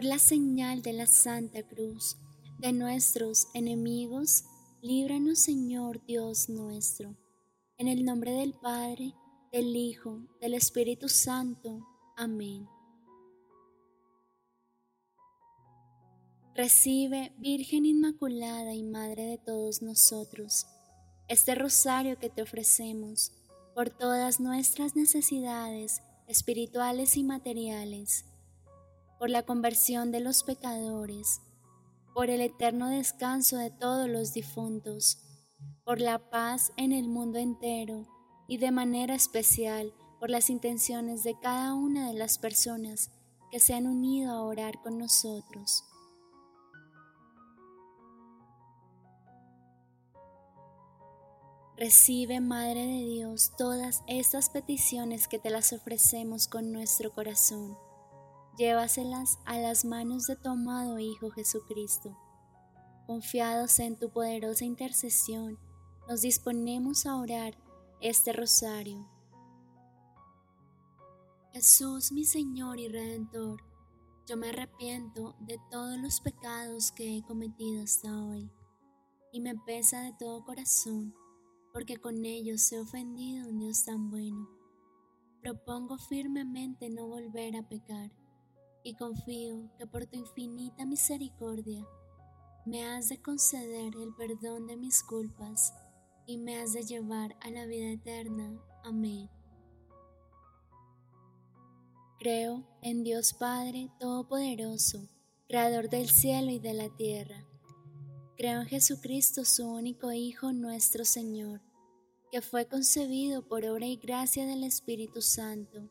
Por la señal de la Santa Cruz de nuestros enemigos, líbranos Señor Dios nuestro. En el nombre del Padre, del Hijo, del Espíritu Santo. Amén. Recibe, Virgen Inmaculada y Madre de todos nosotros, este rosario que te ofrecemos por todas nuestras necesidades espirituales y materiales por la conversión de los pecadores, por el eterno descanso de todos los difuntos, por la paz en el mundo entero y de manera especial por las intenciones de cada una de las personas que se han unido a orar con nosotros. Recibe, Madre de Dios, todas estas peticiones que te las ofrecemos con nuestro corazón llévaselas a las manos de tu amado Hijo Jesucristo. Confiados en tu poderosa intercesión, nos disponemos a orar este rosario. Jesús, mi Señor y Redentor, yo me arrepiento de todos los pecados que he cometido hasta hoy, y me pesa de todo corazón, porque con ellos he ofendido a un Dios tan bueno. Propongo firmemente no volver a pecar y confío que por tu infinita misericordia me has de conceder el perdón de mis culpas y me has de llevar a la vida eterna. Amén. Creo en Dios Padre Todopoderoso, Creador del cielo y de la tierra. Creo en Jesucristo, su único Hijo, nuestro Señor, que fue concebido por obra y gracia del Espíritu Santo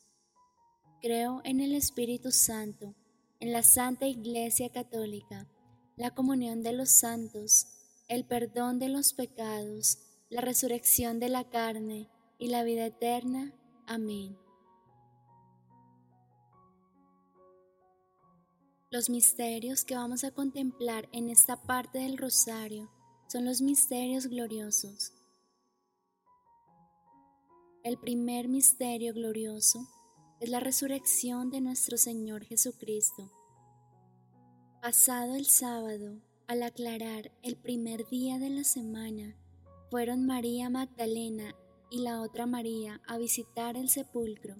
Creo en el Espíritu Santo, en la Santa Iglesia Católica, la comunión de los santos, el perdón de los pecados, la resurrección de la carne y la vida eterna. Amén. Los misterios que vamos a contemplar en esta parte del rosario son los misterios gloriosos. El primer misterio glorioso es la resurrección de nuestro Señor Jesucristo. Pasado el sábado, al aclarar el primer día de la semana, fueron María Magdalena y la otra María a visitar el sepulcro.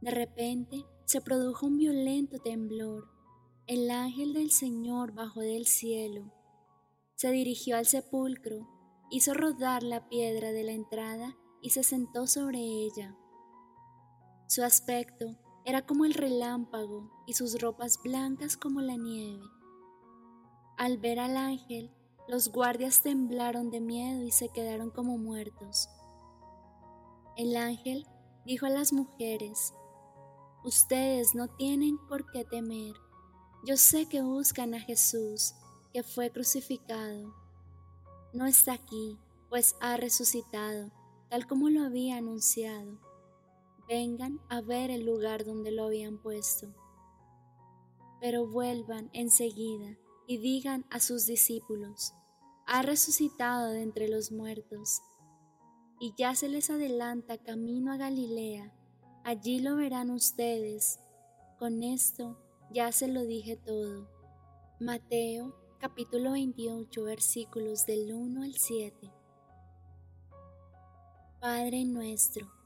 De repente se produjo un violento temblor. El ángel del Señor bajó del cielo. Se dirigió al sepulcro, hizo rodar la piedra de la entrada y se sentó sobre ella. Su aspecto era como el relámpago y sus ropas blancas como la nieve. Al ver al ángel, los guardias temblaron de miedo y se quedaron como muertos. El ángel dijo a las mujeres, Ustedes no tienen por qué temer. Yo sé que buscan a Jesús, que fue crucificado. No está aquí, pues ha resucitado tal como lo había anunciado. Vengan a ver el lugar donde lo habían puesto. Pero vuelvan enseguida y digan a sus discípulos, ha resucitado de entre los muertos, y ya se les adelanta camino a Galilea, allí lo verán ustedes. Con esto ya se lo dije todo. Mateo capítulo 28 versículos del 1 al 7. Padre nuestro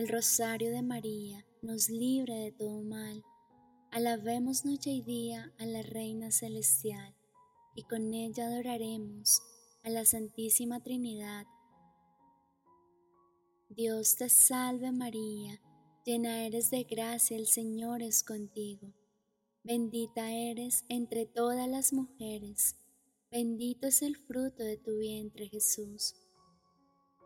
El rosario de María nos libre de todo mal. Alabemos noche y día a la Reina Celestial y con ella adoraremos a la Santísima Trinidad. Dios te salve María, llena eres de gracia, el Señor es contigo. Bendita eres entre todas las mujeres, bendito es el fruto de tu vientre Jesús.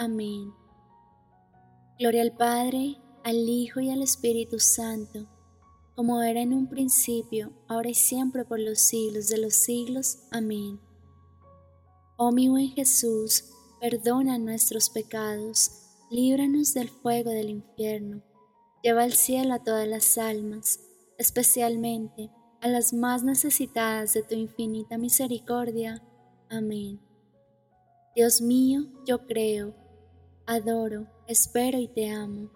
Amén. Gloria al Padre, al Hijo y al Espíritu Santo, como era en un principio, ahora y siempre por los siglos de los siglos. Amén. Oh mi buen Jesús, perdona nuestros pecados, líbranos del fuego del infierno, lleva al cielo a todas las almas, especialmente a las más necesitadas de tu infinita misericordia. Amén. Dios mío, yo creo, adoro, espero y te amo,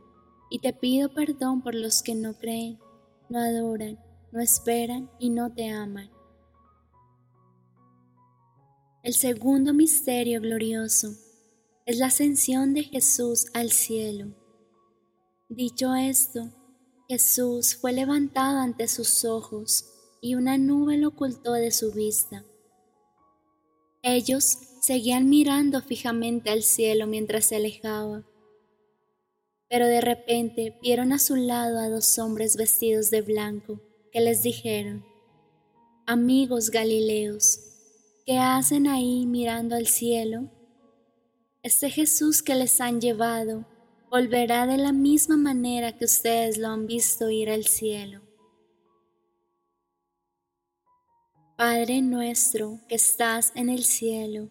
y te pido perdón por los que no creen, no adoran, no esperan y no te aman. El segundo misterio glorioso es la ascensión de Jesús al cielo. Dicho esto, Jesús fue levantado ante sus ojos y una nube lo ocultó de su vista. Ellos seguían mirando fijamente al cielo mientras se alejaba. Pero de repente vieron a su lado a dos hombres vestidos de blanco que les dijeron, Amigos Galileos, ¿Qué hacen ahí mirando al cielo? Este Jesús que les han llevado volverá de la misma manera que ustedes lo han visto ir al cielo. Padre nuestro que estás en el cielo,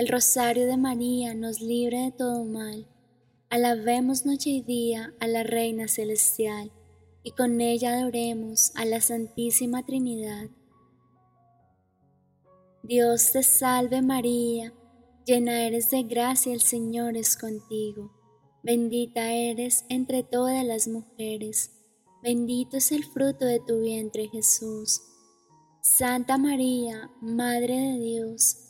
El rosario de María nos libre de todo mal. Alabemos noche y día a la Reina Celestial y con ella adoremos a la Santísima Trinidad. Dios te salve María Llena eres de gracia, el Señor es contigo. Bendita eres entre todas las mujeres. Bendito es el fruto de tu vientre, Jesús. Santa María, Madre de Dios,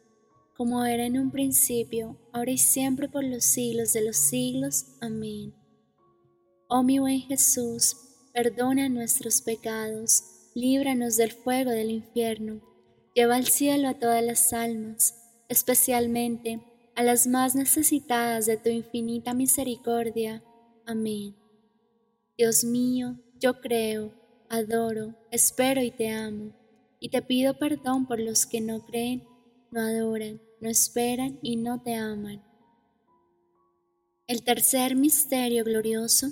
como era en un principio, ahora y siempre por los siglos de los siglos. Amén. Oh mi buen Jesús, perdona nuestros pecados, líbranos del fuego del infierno, lleva al cielo a todas las almas, especialmente a las más necesitadas de tu infinita misericordia. Amén. Dios mío, yo creo, adoro, espero y te amo y te pido perdón por los que no creen, no adoran, no esperan y no te aman. El tercer misterio glorioso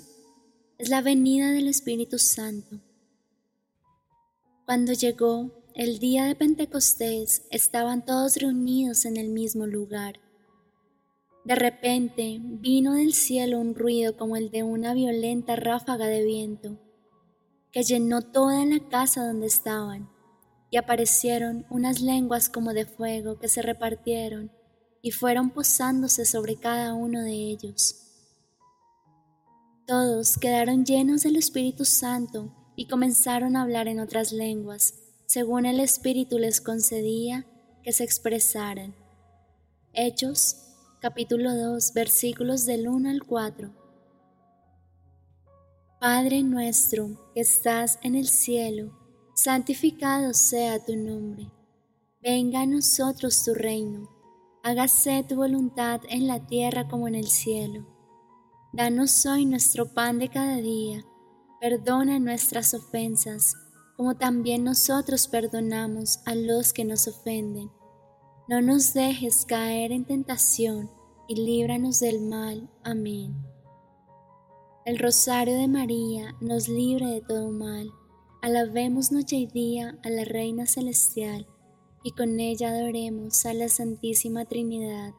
es la venida del Espíritu Santo. Cuando llegó el día de Pentecostés, estaban todos reunidos en el mismo lugar. De repente vino del cielo un ruido como el de una violenta ráfaga de viento, que llenó toda la casa donde estaban y aparecieron unas lenguas como de fuego que se repartieron y fueron posándose sobre cada uno de ellos. Todos quedaron llenos del Espíritu Santo y comenzaron a hablar en otras lenguas, según el Espíritu les concedía que se expresaran. Hechos, capítulo 2, versículos del 1 al 4. Padre nuestro que estás en el cielo, santificado sea tu nombre. Venga a nosotros tu reino. Hágase tu voluntad en la tierra como en el cielo. Danos hoy nuestro pan de cada día. Perdona nuestras ofensas, como también nosotros perdonamos a los que nos ofenden. No nos dejes caer en tentación y líbranos del mal. Amén. El rosario de María nos libre de todo mal Alabemos noche y día a la Reina Celestial y con ella adoremos a la Santísima Trinidad.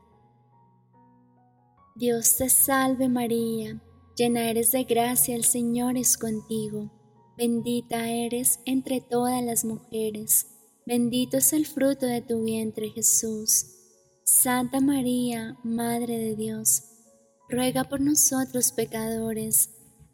Dios te salve María, llena eres de gracia, el Señor es contigo, bendita eres entre todas las mujeres, bendito es el fruto de tu vientre Jesús. Santa María, Madre de Dios, ruega por nosotros pecadores,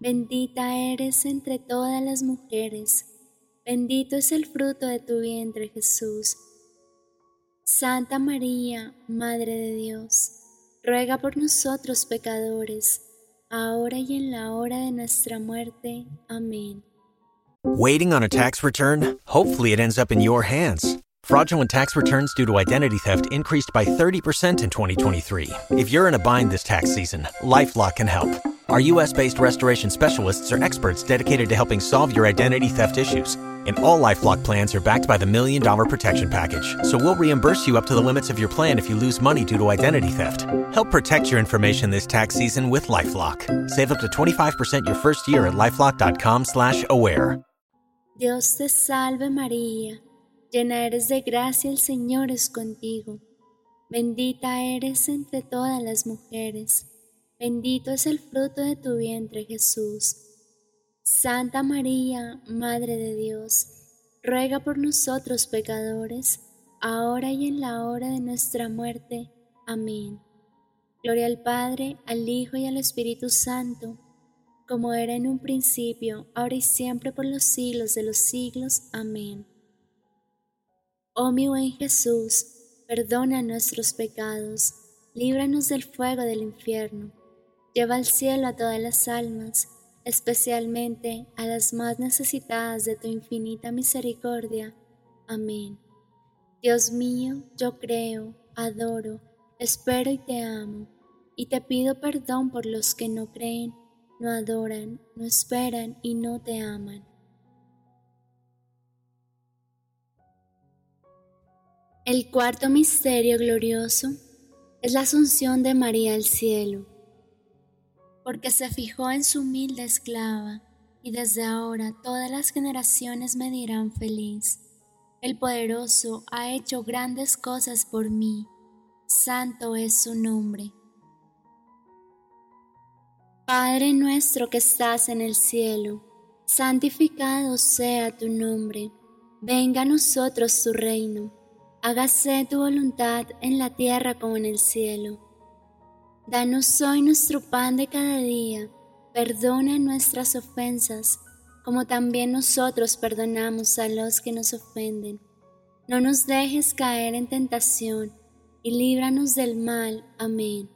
Bendita eres entre todas las mujeres, bendito es el fruto de tu vientre Jesús. Santa María, Madre de Dios, ruega por nosotros pecadores, ahora y en la hora de nuestra muerte. Amén. Waiting on a tax return? Hopefully it ends up in your hands. Fraudulent tax returns due to identity theft increased by 30% in 2023. If you're in a bind this tax season, LifeLock can help. Our US-based restoration specialists are experts dedicated to helping solve your identity theft issues and all LifeLock plans are backed by the Million Dollar Protection Package. So we'll reimburse you up to the limits of your plan if you lose money due to identity theft. Help protect your information this tax season with LifeLock. Save up to 25% your first year at LifeLock.com slash aware. Dios te salve María, llena eres de gracia, el Señor es contigo. Bendita eres entre todas las mujeres. Bendito es el fruto de tu vientre Jesús. Santa María, Madre de Dios, ruega por nosotros pecadores, ahora y en la hora de nuestra muerte. Amén. Gloria al Padre, al Hijo y al Espíritu Santo, como era en un principio, ahora y siempre por los siglos de los siglos. Amén. Oh mi buen Jesús, perdona nuestros pecados, líbranos del fuego del infierno, lleva al cielo a todas las almas, especialmente a las más necesitadas de tu infinita misericordia. Amén. Dios mío, yo creo, adoro, espero y te amo, y te pido perdón por los que no creen, no adoran, no esperan y no te aman. El cuarto misterio glorioso es la asunción de María al cielo porque se fijó en su humilde esclava, y desde ahora todas las generaciones me dirán feliz. El poderoso ha hecho grandes cosas por mí, santo es su nombre. Padre nuestro que estás en el cielo, santificado sea tu nombre, venga a nosotros tu reino, hágase tu voluntad en la tierra como en el cielo. Danos hoy nuestro pan de cada día, perdona nuestras ofensas, como también nosotros perdonamos a los que nos ofenden. No nos dejes caer en tentación, y líbranos del mal. Amén.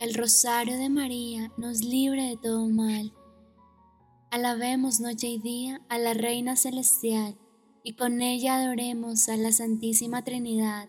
El rosario de María nos libre de todo mal. Alabemos noche y día a la Reina Celestial, y con ella adoremos a la Santísima Trinidad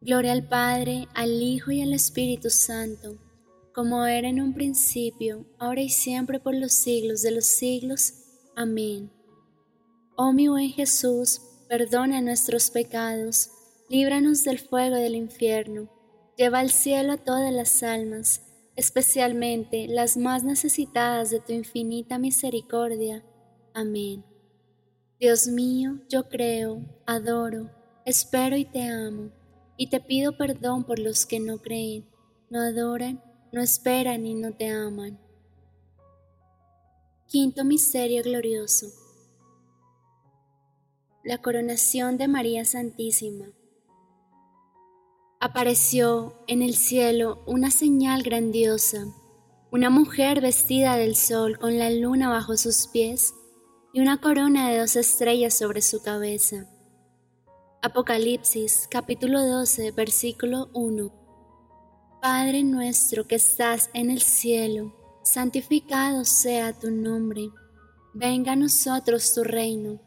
Gloria al Padre, al Hijo y al Espíritu Santo, como era en un principio, ahora y siempre por los siglos de los siglos. Amén. Oh mi buen Jesús, perdona nuestros pecados, líbranos del fuego del infierno, lleva al cielo a todas las almas, especialmente las más necesitadas de tu infinita misericordia. Amén. Dios mío, yo creo, adoro, espero y te amo, y te pido perdón por los que no creen, no adoran, no esperan y no te aman. Quinto Misterio Glorioso. La coronación de María Santísima apareció en el cielo una señal grandiosa, una mujer vestida del sol con la luna bajo sus pies y una corona de dos estrellas sobre su cabeza. Apocalipsis capítulo 12 versículo 1 Padre nuestro que estás en el cielo, santificado sea tu nombre, venga a nosotros tu reino,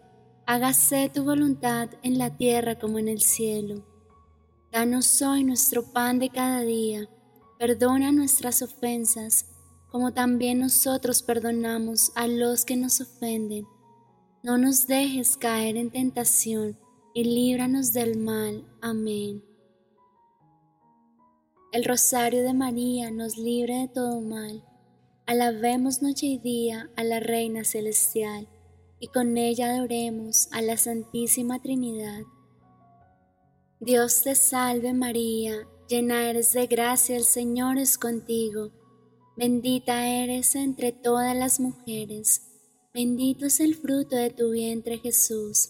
hágase tu voluntad en la tierra como en el cielo. Danos hoy nuestro pan de cada día. Perdona nuestras ofensas, como también nosotros perdonamos a los que nos ofenden. No nos dejes caer en tentación y líbranos del mal. Amén. El rosario de María nos libre de todo mal. Alabemos noche y día a la Reina Celestial y con ella adoremos a la Santísima Trinidad. Dios te salve María, llena eres de gracia, el Señor es contigo. Bendita eres entre todas las mujeres Bendito es el fruto de tu vientre Jesús.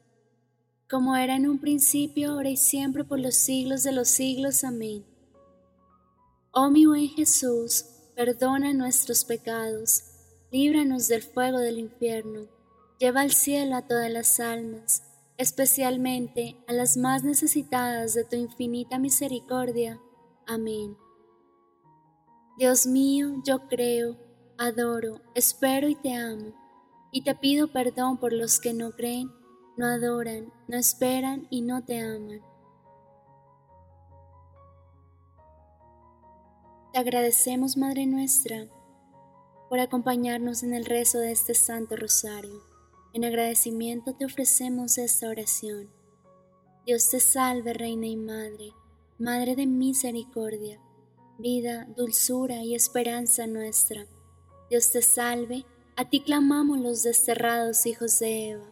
como era en un principio, ahora y siempre, por los siglos de los siglos. Amén. Oh mi buen Jesús, perdona nuestros pecados, líbranos del fuego del infierno, lleva al cielo a todas las almas especialmente a las más necesitadas de tu infinita misericordia. Amén. Dios mío, yo creo, adoro, espero y te amo, y te pido perdón por los que no creen, no adoran, no esperan y no te aman. Te agradecemos, Madre nuestra, por acompañarnos en el rezo de este Santo Rosario. En agradecimiento te ofrecemos esta oración. Dios te salve, Reina y Madre, Madre de misericordia, vida, dulzura y esperanza nuestra. Dios te salve, a ti clamamos los desterrados hijos de Eva,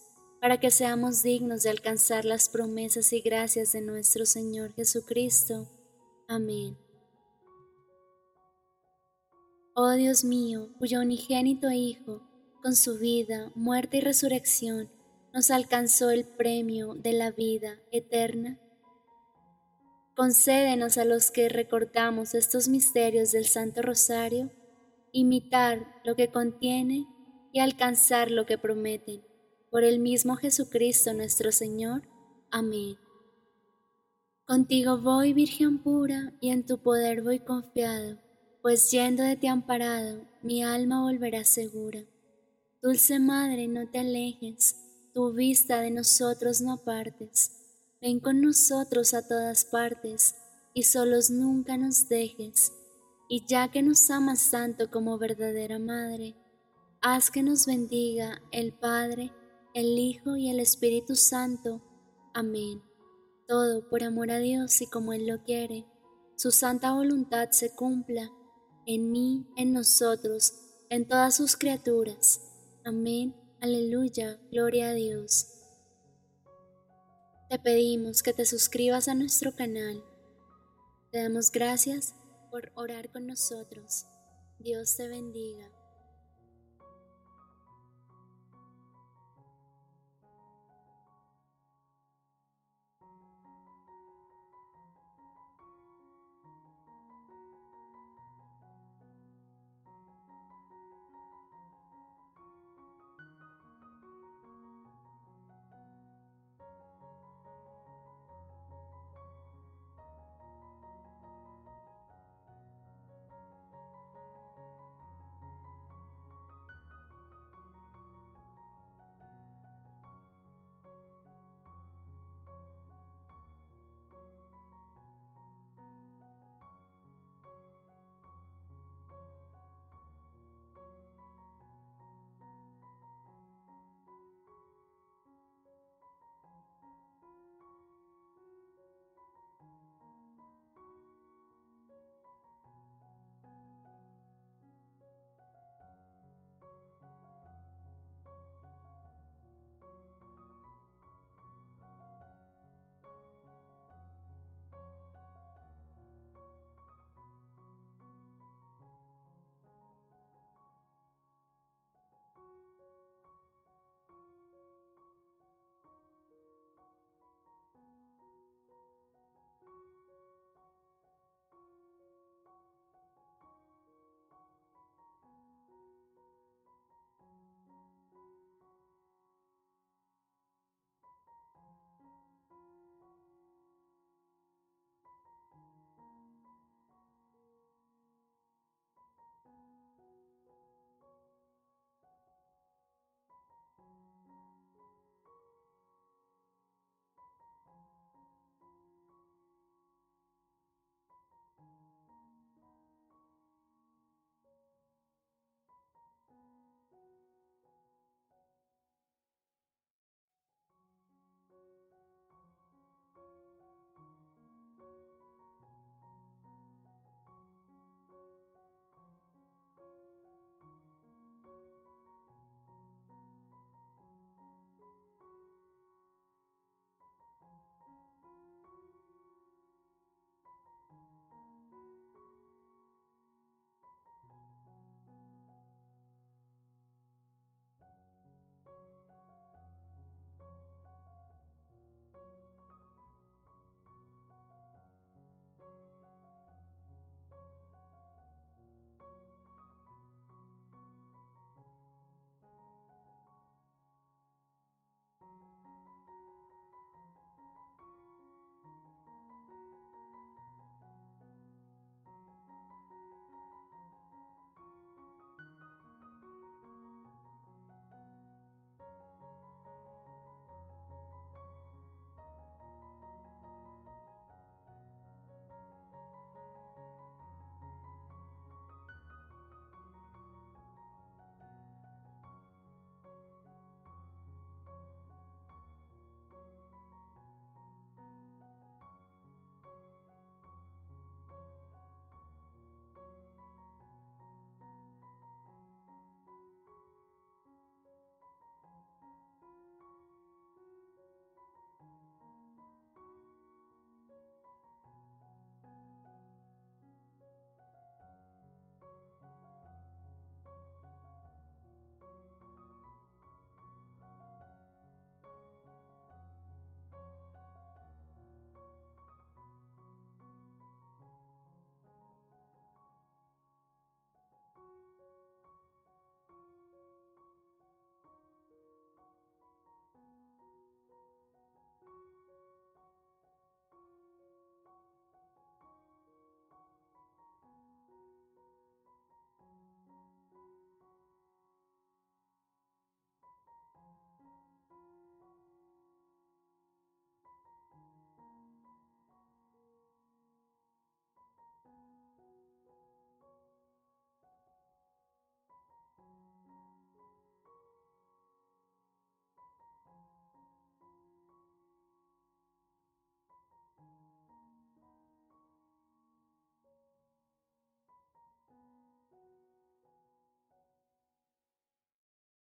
para que seamos dignos de alcanzar las promesas y gracias de nuestro Señor Jesucristo. Amén. Oh Dios mío, cuyo unigénito Hijo, con su vida, muerte y resurrección, nos alcanzó el premio de la vida eterna, concédenos a los que recordamos estos misterios del Santo Rosario, imitar lo que contiene y alcanzar lo que prometen. Por el mismo Jesucristo nuestro Señor. Amén. Contigo voy, Virgen pura, y en tu poder voy confiado pues yendo de ti amparado, mi alma volverá segura. Dulce Madre, no te alejes, tu vista de nosotros no apartes. Ven con nosotros a todas partes, y solos nunca nos dejes. Y ya que nos amas tanto como verdadera Madre, haz que nos bendiga el Padre, el Hijo y el Espíritu Santo. Amén. Todo por amor a Dios y como Él lo quiere, su santa voluntad se cumpla en mí, en nosotros, en todas sus criaturas. Amén. Aleluya. Gloria a Dios. Te pedimos que te suscribas a nuestro canal. Te damos gracias por orar con nosotros. Dios te bendiga.